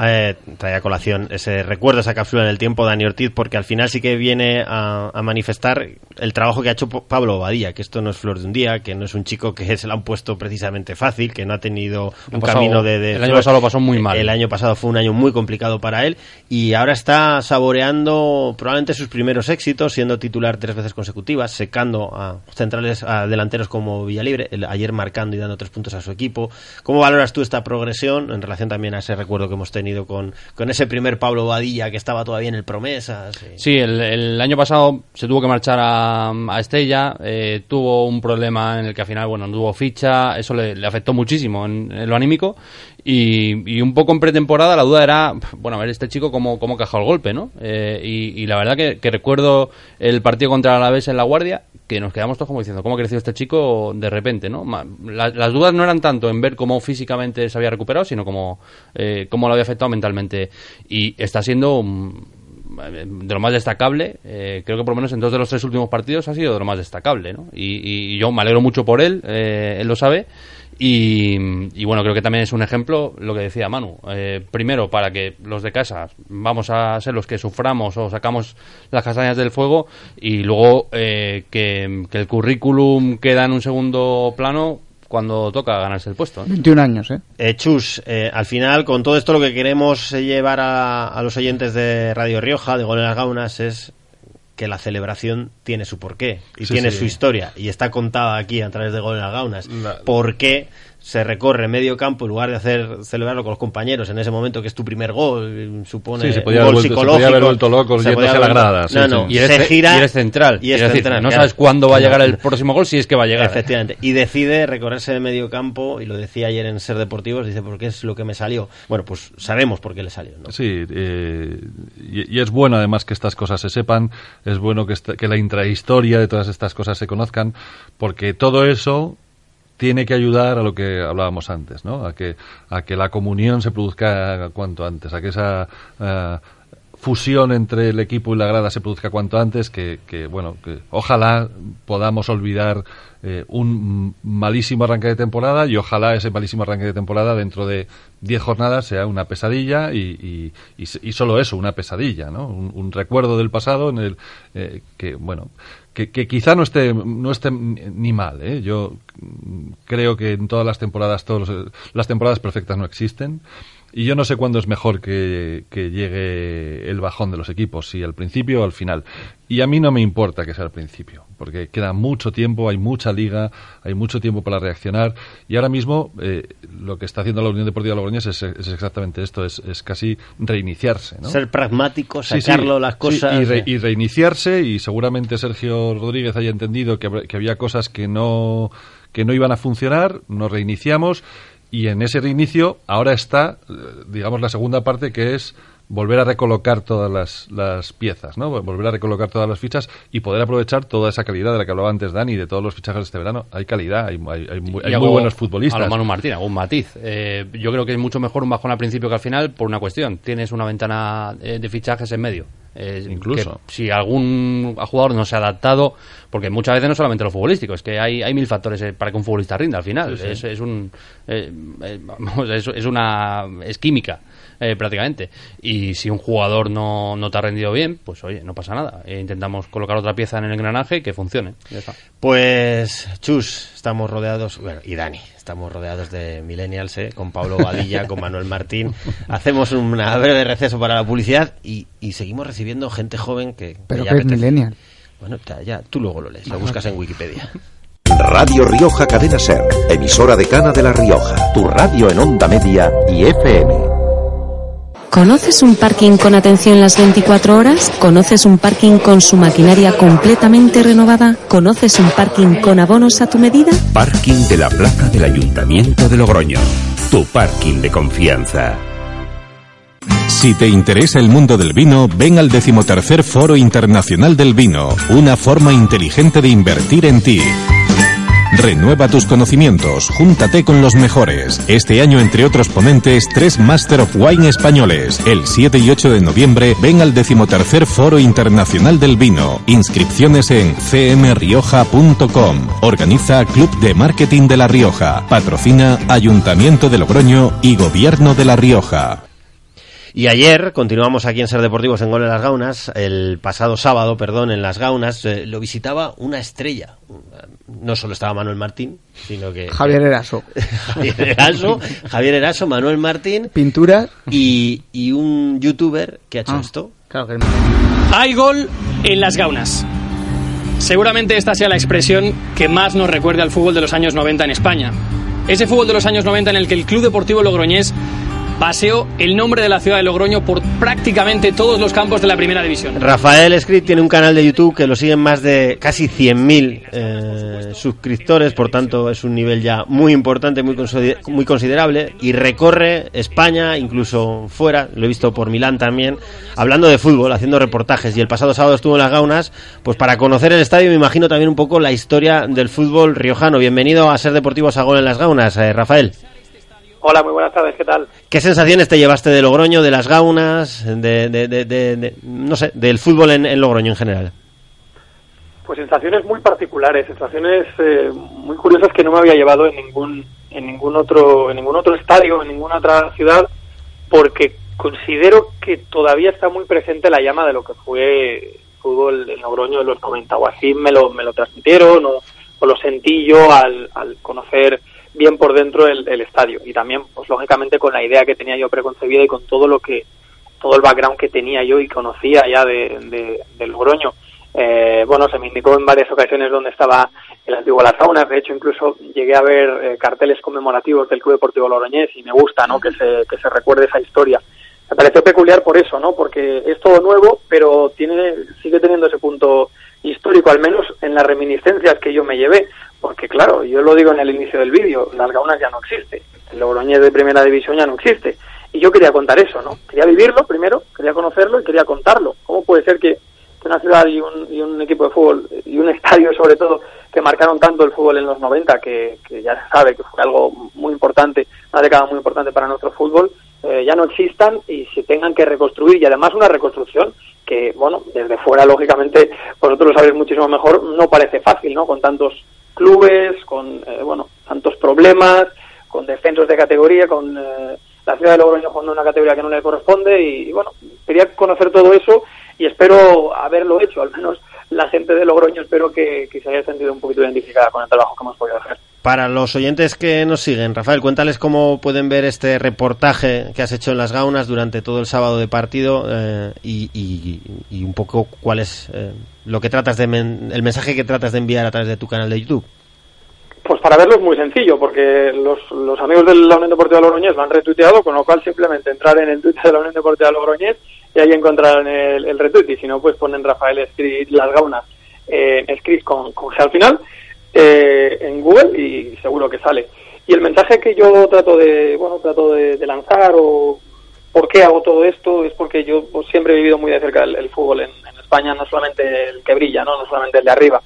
[SPEAKER 2] Eh, trae a colación ese recuerdo, esa cápsula en el tiempo Dani Ortiz, porque al final sí que viene a, a manifestar el trabajo que ha hecho Pablo Badía, que esto no es flor de un día, que no es un chico que se lo han puesto precisamente fácil, que no ha tenido
[SPEAKER 7] El
[SPEAKER 2] un
[SPEAKER 7] pasado-
[SPEAKER 2] camino de, de
[SPEAKER 7] el año pasado lo pasó muy mal.
[SPEAKER 2] El año pasado fue un año muy complicado para él y ahora está saboreando probablemente sus primeros éxitos, siendo titular tres veces consecutivas, secando a centrales, a delanteros como Villalibre, el- ayer marcando y dando tres puntos a su equipo. ¿Cómo valoras tú esta progresión en relación también a ese recuerdo que hemos tenido con, ese primer Pablo Badilla que estaba todavía en el Promesas? y-
[SPEAKER 7] Sí, el, año pasado se tuvo que marchar a, a Estella, eh, tuvo un problema en el que al final, bueno, no tuvo ficha, eso le, afectó muchísimo en, lo anímico y, un poco en pretemporada la duda era, bueno, a ver este chico cómo, cómo cajó el golpe, ¿no? Eh, y, y la verdad que, que recuerdo el partido contra el Alavés en La Guardia, que nos quedamos todos como diciendo, ¿cómo ha crecido este chico de repente, no? La- las dudas no eran tanto en ver cómo físicamente se había recuperado, sino cómo, eh, cómo lo había afectado mentalmente. Y está siendo... de lo más destacable, eh, creo que por lo menos en dos de los tres últimos partidos ha sido de lo más destacable, ¿no? Y, y yo me alegro mucho por él, eh, él lo sabe, y, y bueno, creo que también es un ejemplo, lo que decía Manu, eh, primero para que los de casa vamos a ser los que suframos o sacamos las castañas del fuego, y luego eh, que, que el currículum queda en un segundo plano cuando toca ganarse el puesto. ¿eh?
[SPEAKER 9] 21 años, ¿eh?
[SPEAKER 2] Eh, Chus, eh, al final, con todo esto lo que queremos eh, llevar a, a los oyentes de Radio Rioja, de Gol en las Gaunas, es que la celebración tiene su porqué y
[SPEAKER 11] Sí,
[SPEAKER 2] tiene
[SPEAKER 11] sí.
[SPEAKER 2] su historia y está contada aquí a través de Gol en las Gaunas. ¿Por qué se recorre medio campo en lugar de hacer celebrarlo con los compañeros en ese momento que es tu primer gol? Supone
[SPEAKER 11] Sí, se
[SPEAKER 2] un
[SPEAKER 11] podía
[SPEAKER 2] gol
[SPEAKER 11] haber vuelto- se
[SPEAKER 2] psicológico.
[SPEAKER 11] podía haber vuelto loco
[SPEAKER 2] se podía
[SPEAKER 11] a la grada, sí,
[SPEAKER 2] no,
[SPEAKER 11] sí.
[SPEAKER 2] no,
[SPEAKER 7] Y eres,
[SPEAKER 2] se gira
[SPEAKER 7] y eres central.
[SPEAKER 2] y es
[SPEAKER 7] Quiero decir,
[SPEAKER 2] central,
[SPEAKER 7] no
[SPEAKER 2] claro.
[SPEAKER 7] sabes cuándo va a llegar el próximo gol si es que va a llegar. ¿eh?
[SPEAKER 2] Efectivamente. Y decide recorrerse de medio campo, y lo decía ayer en Ser Deportivos, dice, porque es lo que me salió. Bueno, pues sabemos por qué le salió, ¿no?
[SPEAKER 11] Sí, eh, y, y es bueno además que estas cosas se sepan, es bueno que, esta- que la intrahistoria de todas estas cosas se conozcan, porque todo eso tiene que ayudar a lo que hablábamos antes, ¿no? A que, a que la comunión se produzca cuanto antes, a que esa eh, fusión entre el equipo y la grada se produzca cuanto antes, que, que bueno, que ojalá podamos olvidar eh, un malísimo arranque de temporada y ojalá ese malísimo arranque de temporada dentro de 10 jornadas sea una pesadilla y, solo eso, una pesadilla, ¿no? Un, recuerdo del pasado en el eh, que, bueno, que, que, quizá no esté, no esté ni mal, ¿eh? Yo creo que en todas las temporadas, todos las temporadas perfectas no existen. Y yo no sé cuándo es mejor que, llegue el bajón de los equipos, si al principio o al final. Y a mí no me importa que sea al principio, porque queda mucho tiempo, hay mucha liga, hay mucho tiempo para reaccionar. Y ahora mismo eh, lo que está haciendo la Unión Deportiva Logroñés es, es exactamente esto, es, casi reiniciarse. ¿no?
[SPEAKER 2] Ser pragmático, sacarlo las cosas.
[SPEAKER 11] y, reiniciarse, y seguramente Sergio Rodríguez haya entendido que, que había cosas que no que no iban a funcionar, nos reiniciamos y en ese reinicio ahora está, eh, digamos, la segunda parte que es volver a recolocar todas las, las, piezas, ¿no? Volver a recolocar todas las fichas y poder aprovechar toda esa calidad de la que hablaba antes Dani, de todos los fichajes de este verano. Hay calidad, hay, hay, muy, buenos futbolistas.
[SPEAKER 7] A Manu Martín, un matiz. Eh, yo creo que es mucho mejor un bajón al principio que al final por una cuestión. Tienes una ventana eh, de fichajes en medio.
[SPEAKER 11] Incluso.
[SPEAKER 7] si algún jugador no se ha adaptado, porque muchas veces no solamente lo futbolístico, es que hay, hay mil factores eh, para que un futbolista rinda al final. Es, es, un, eh, eh, es, una. es química. Prácticamente. Y si un jugador no, no te ha rendido bien, pues oye, no pasa nada. intentamos colocar otra pieza en el engranaje que funcione.
[SPEAKER 2] Pues, Chus, estamos rodeados, bueno, y Dani, estamos rodeados de millennials, ¿eh? con Pablo Vadilla, con Manuel Martín. [LAUGHS] Hacemos una breve receso para la publicidad y, y seguimos recibiendo gente joven que...
[SPEAKER 9] ¿Pero que es millennial?
[SPEAKER 2] Bueno, ya, tú luego lo lees, lo buscas en Wikipedia.
[SPEAKER 1] Radio Rioja Cadena Ser, emisora de Cana de la Rioja, tu radio en onda media y FM.
[SPEAKER 16] ¿Conoces un parking con atención las 24 horas? ¿Conoces un parking con su maquinaria completamente renovada? ¿Conoces un parking con abonos a tu medida?
[SPEAKER 1] Parking de la Plaza del Ayuntamiento de Logroño. Tu parking de confianza. Si te interesa el mundo del vino, ven al decimotercer Foro Internacional del Vino, una forma inteligente de invertir en ti. Renueva tus conocimientos, júntate con los mejores. Este año, entre otros ponentes, tres Master of Wine españoles. El 7 y 8 de noviembre, ven al decimotercer Foro Internacional del Vino. Inscripciones en cmrioja.com. Organiza Club de Marketing de La Rioja. Patrocina Ayuntamiento de Logroño y Gobierno de La Rioja.
[SPEAKER 2] Y ayer, continuamos aquí en Ser Deportivos en Gol en las Gaunas, el pasado sábado, perdón, en las Gaunas, eh, lo visitaba una estrella. No solo estaba Manuel Martín, sino que...
[SPEAKER 9] Javier Eraso. [LAUGHS]
[SPEAKER 2] Javier Eraso, Javier Eraso, Manuel Martín.
[SPEAKER 9] Pintura.
[SPEAKER 2] Y, y un youtuber que ha hecho ah, esto.
[SPEAKER 9] Claro que
[SPEAKER 17] Hay gol en las Gaunas. Seguramente esta sea la expresión que más nos recuerde al fútbol de los años 90 en España. Ese fútbol de los años 90 en el que el Club Deportivo Logroñés paseó el nombre de la ciudad de Logroño por prácticamente todos los campos de la primera división.
[SPEAKER 2] Rafael Script tiene un canal de YouTube que lo siguen más de casi 100.000 eh, suscriptores, por tanto es un nivel ya muy importante, muy, muy considerable y recorre España, incluso fuera, lo he visto por Milán también, hablando de fútbol, haciendo reportajes y el pasado sábado estuvo en las Gaunas, pues para conocer el estadio me imagino también un poco la historia del fútbol riojano. Bienvenido a Ser Deportivos Sagón en las Gaunas, eh, Rafael.
[SPEAKER 18] Hola, muy buenas tardes, ¿qué tal?
[SPEAKER 2] ¿Qué sensaciones te llevaste de Logroño, de las gaunas, de, de, de, no sé, del fútbol en, Logroño en general?
[SPEAKER 18] Pues sensaciones muy particulares, sensaciones eh, muy curiosas que no me había llevado en ningún en ningún otro en ningún otro estadio, en ninguna otra ciudad, porque considero que todavía está muy presente la llama de lo que fue fútbol en Logroño de los 90 o así me lo me lo transmitieron o, o lo sentí yo al, al conocer bien por dentro el, estadio. Y también pues lógicamente con la idea que tenía yo preconcebida y con todo lo que todo el background que tenía yo y conocía ya de, del Logroño. Eh, bueno se me indicó en varias ocasiones donde estaba el antiguo Las Saunas de hecho incluso llegué a ver eh, carteles conmemorativos del Club Deportivo Logroñés y me gusta no que se que se recuerde esa historia. Me pareció peculiar por eso no porque es todo nuevo pero tiene sigue teniendo ese punto histórico al menos en las reminiscencias que yo me llevé porque claro, yo lo digo en el inicio del vídeo, las gaunas ya no existe, el Logroñés de primera división ya no existe. Y yo quería contar eso, ¿no? Quería vivirlo primero, quería conocerlo y quería contarlo. ¿Cómo puede ser que, una ciudad y un, y un equipo de fútbol y un [LAUGHS] estadio sobre todo que marcaron tanto el fútbol en los 90, que, que ya se sabe que fue algo muy importante, una década muy importante para nuestro fútbol, eh, ya no existan y se tengan que reconstruir y además una reconstrucción que, bueno, desde fuera, lógicamente, vosotros lo sabéis muchísimo mejor, no parece fácil, ¿no? Con tantos clubes, con, eh, bueno, tantos problemas, con descensos de categoría, con eh, la ciudad de Logroño jugando una categoría que no le corresponde y, bueno, quería conocer todo eso y espero haberlo hecho, al menos la gente de Logroño espero que, que se haya sentido un poquito identificada con el trabajo que hemos podido hacer.
[SPEAKER 2] Para los oyentes que nos siguen, Rafael, cuéntales cómo pueden ver este reportaje que has hecho en las Gaunas durante todo el sábado de partido eh, y, un poco cuál es eh, lo que tratas de men- el mensaje que tratas de enviar a través de tu canal de YouTube.
[SPEAKER 18] Pues para verlo es muy sencillo, porque los, amigos de la Unión Deportiva Logroñés lo han retuiteado, con lo cual simplemente entrar en el Twitter de la Unión Deportiva Logroñés y ahí encontrarán el, el retweet. Y si no, pues ponen Rafael Escrit Las Gaunas, eh, Escrit con, con G al final, eh, en Google y seguro que sale. Y el mensaje que yo trato de, bueno, trato de, lanzar o por qué hago todo esto es porque yo pues, siempre he vivido muy de cerca el, fútbol en, España, no solamente el que brilla, ¿no? no solamente el de arriba,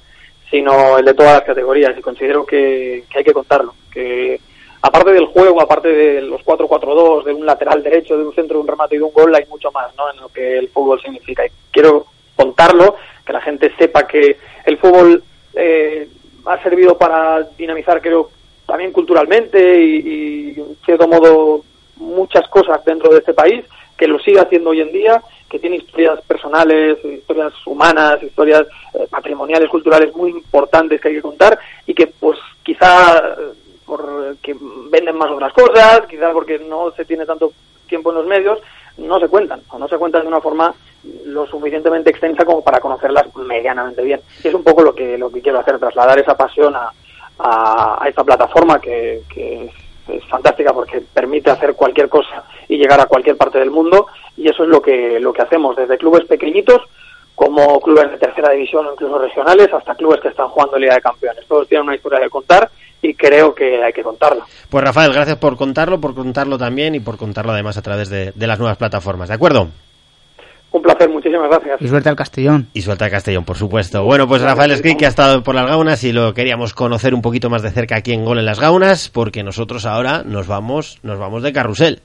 [SPEAKER 18] sino el de todas las categorías y considero que, que hay que contarlo, que aparte del juego, aparte de los 4-4-2, de un lateral derecho, de un centro, de un remate y de un gol, hay mucho más ¿no? en lo que el fútbol significa. Y quiero contarlo, que la gente sepa que el fútbol eh, ha servido para dinamizar, creo, también culturalmente y, en cierto modo, muchas cosas dentro de este país, que lo sigue haciendo hoy en día, que tiene historias personales, historias humanas, historias eh, patrimoniales, culturales muy importantes que hay que contar y que pues quizá eh, por que venden más otras cosas, quizá porque no se tiene tanto tiempo en los medios, no se cuentan, o no se cuentan de una forma lo suficientemente extensa como para conocerlas medianamente bien. Y es un poco lo que, lo que quiero hacer, trasladar esa pasión a, a, a esta plataforma que, que es, es fantástica porque permite hacer cualquier cosa y llegar a cualquier parte del mundo y eso es lo que, lo que hacemos desde clubes pequeñitos como clubes de tercera división o incluso regionales hasta clubes que están jugando Liga de Campeones. Todos tienen una historia de contar y creo que hay que contarla.
[SPEAKER 2] Pues Rafael, gracias por contarlo, por contarlo también y por contarlo además a través de, de las nuevas plataformas, ¿de acuerdo?
[SPEAKER 18] Un placer, muchísimas gracias.
[SPEAKER 9] Y suerte al Castellón.
[SPEAKER 2] Y suelta a Castellón, por supuesto. Bueno, pues Rafael Escrit, que ha estado por las Gaunas y lo queríamos conocer un poquito más de cerca aquí en Gol en las Gaunas, porque nosotros ahora nos vamos, nos vamos de carrusel.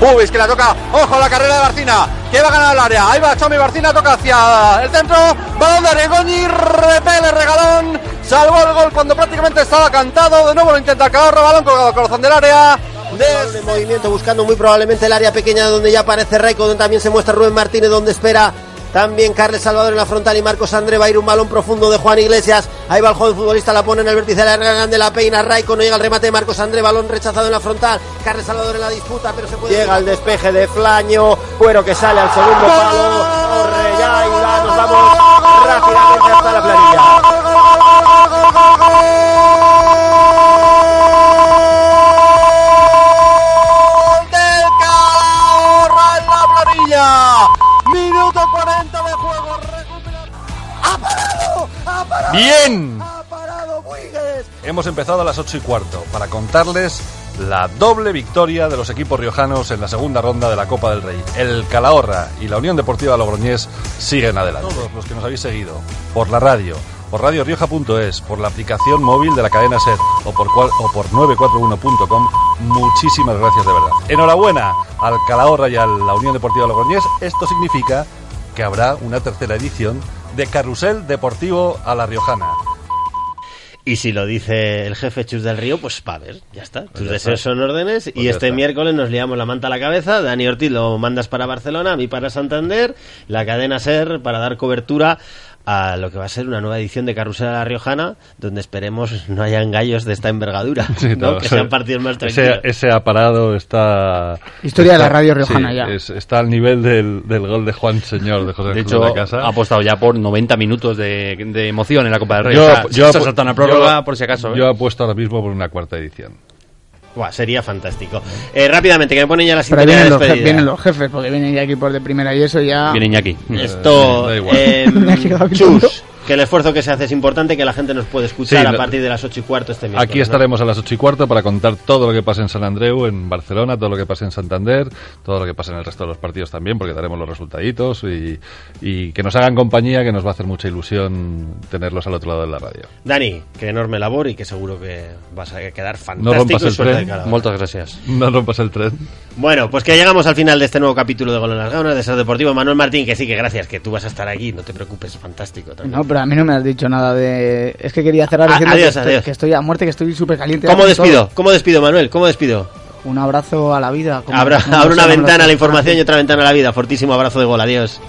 [SPEAKER 10] Uy, es que la toca. Ojo la carrera de Barcina. Que va a ganar el área. Ahí va Chomi Barcina. Toca hacia el centro. Balón de Aregoñi. Repele regalón. Salvó el gol cuando prácticamente estaba cantado. De nuevo lo intenta Caorro. Balón colgado al corazón del área.
[SPEAKER 2] De movimiento buscando muy probablemente el área pequeña donde ya aparece Reiko, donde también se muestra Rubén Martínez, donde espera también Carles Salvador en la frontal y Marcos André va a ir un balón profundo de Juan Iglesias. Ahí va el joven futbolista, la pone en el vértice de la grande, la peina Raico, no llega el remate de Marcos André, balón rechazado en la frontal. Carles Salvador en la disputa, pero se puede. Llega el despeje de Flaño, Cuero que sale al segundo palo.
[SPEAKER 11] Bien.
[SPEAKER 10] ¡Ha parado Buigues!
[SPEAKER 11] Hemos empezado a las 8 y cuarto para contarles la doble victoria de los equipos riojanos en la segunda ronda de la Copa del Rey. El Calahorra y la Unión Deportiva Logroñés siguen adelante. Todos los que nos habéis seguido por la radio, por radiorioja.es, por la aplicación móvil de la cadena SER o por, cual- o por 941.com, muchísimas gracias de verdad. Enhorabuena al Calahorra y a la Unión Deportiva Logroñés. Esto significa que habrá una tercera edición de Carrusel Deportivo a la Riojana.
[SPEAKER 2] Y si lo dice el jefe Chus del Río, pues va a ver, ya está. Tus
[SPEAKER 11] ya
[SPEAKER 2] deseos
[SPEAKER 11] está.
[SPEAKER 2] son órdenes
[SPEAKER 11] Pues
[SPEAKER 2] y este
[SPEAKER 11] está.
[SPEAKER 2] miércoles nos liamos la manta a la cabeza. Dani Ortiz lo mandas para Barcelona, a mí para Santander, la cadena SER para dar cobertura a lo que va a ser una nueva edición de Carrusel a la Riojana, donde esperemos no hayan gallos de esta envergadura, [LAUGHS]
[SPEAKER 11] Sí,
[SPEAKER 2] ¿no?
[SPEAKER 11] no,
[SPEAKER 2] que
[SPEAKER 11] ese-
[SPEAKER 2] sean partidos más
[SPEAKER 11] ese,
[SPEAKER 2] tranquilos.
[SPEAKER 11] ese aparado está.
[SPEAKER 9] Historia de la
[SPEAKER 11] está-
[SPEAKER 9] radio riojana
[SPEAKER 11] sí,
[SPEAKER 9] ya.
[SPEAKER 11] es- está al nivel del, del gol de Juan Señor de José
[SPEAKER 7] De hecho,
[SPEAKER 11] de Casa.
[SPEAKER 7] ha apostado ya por 90 minutos de, de emoción en la Copa del Rey.
[SPEAKER 11] Yo-
[SPEAKER 7] o sea,
[SPEAKER 11] yo
[SPEAKER 7] se salta una prórroga
[SPEAKER 11] yo-
[SPEAKER 7] por si acaso. ¿eh?
[SPEAKER 11] Yo apuesto ahora mismo por una cuarta edición.
[SPEAKER 2] Buah, sería fantástico. Eh, rápidamente, que me ponen ya la de
[SPEAKER 9] vienen los, je-
[SPEAKER 2] despedida.
[SPEAKER 9] vienen los jefes, porque vienen ya equipos de primera y eso ya...
[SPEAKER 7] Viene Iñaki.
[SPEAKER 2] Esto,
[SPEAKER 11] Da igual.
[SPEAKER 2] em, [LAUGHS]
[SPEAKER 9] Me ha quedado bien
[SPEAKER 2] Chus. Que el esfuerzo que se hace es importante, que la gente nos puede escuchar
[SPEAKER 11] Sí,
[SPEAKER 2] a partir de las ocho y cuarto este miércoles.
[SPEAKER 11] Aquí
[SPEAKER 2] ¿no?
[SPEAKER 11] estaremos a las ocho y cuarto para contar todo lo que pasa en San Andreu, en Barcelona, todo lo que pasa en Santander, todo lo que pasa en el resto de los partidos también, porque daremos los resultaditos y, y que nos hagan compañía, que nos va a hacer mucha ilusión tenerlos al otro lado de la radio.
[SPEAKER 2] Dani, que enorme labor y que seguro que vas a quedar
[SPEAKER 11] No
[SPEAKER 2] fantástico.
[SPEAKER 11] rompas
[SPEAKER 2] y
[SPEAKER 11] el tren.
[SPEAKER 7] Muchas gracias.
[SPEAKER 11] No rompas el tren.
[SPEAKER 2] Bueno, pues que llegamos al final de este nuevo capítulo de Gol en las Gaunas de Ser Deportivo. Manuel Martín, que sí, que gracias, que tú vas a estar aquí, no te preocupes, fantástico. tranquilo.
[SPEAKER 9] No, pero a mí no me has dicho nada de... Es que quería cerrar
[SPEAKER 2] A-
[SPEAKER 9] diciendo
[SPEAKER 2] adiós,
[SPEAKER 9] que, estoy,
[SPEAKER 2] adiós.
[SPEAKER 9] que estoy a muerte, que estoy súper caliente.
[SPEAKER 2] ¿Cómo despido?
[SPEAKER 9] todo.
[SPEAKER 2] ¿Cómo despido, Manuel? ¿Cómo despido?
[SPEAKER 9] Un abrazo a la vida.
[SPEAKER 2] Abra,
[SPEAKER 9] se [LAUGHS]
[SPEAKER 2] una ventana a la información y otra ventana a la vida. Fortísimo abrazo de gol, adiós.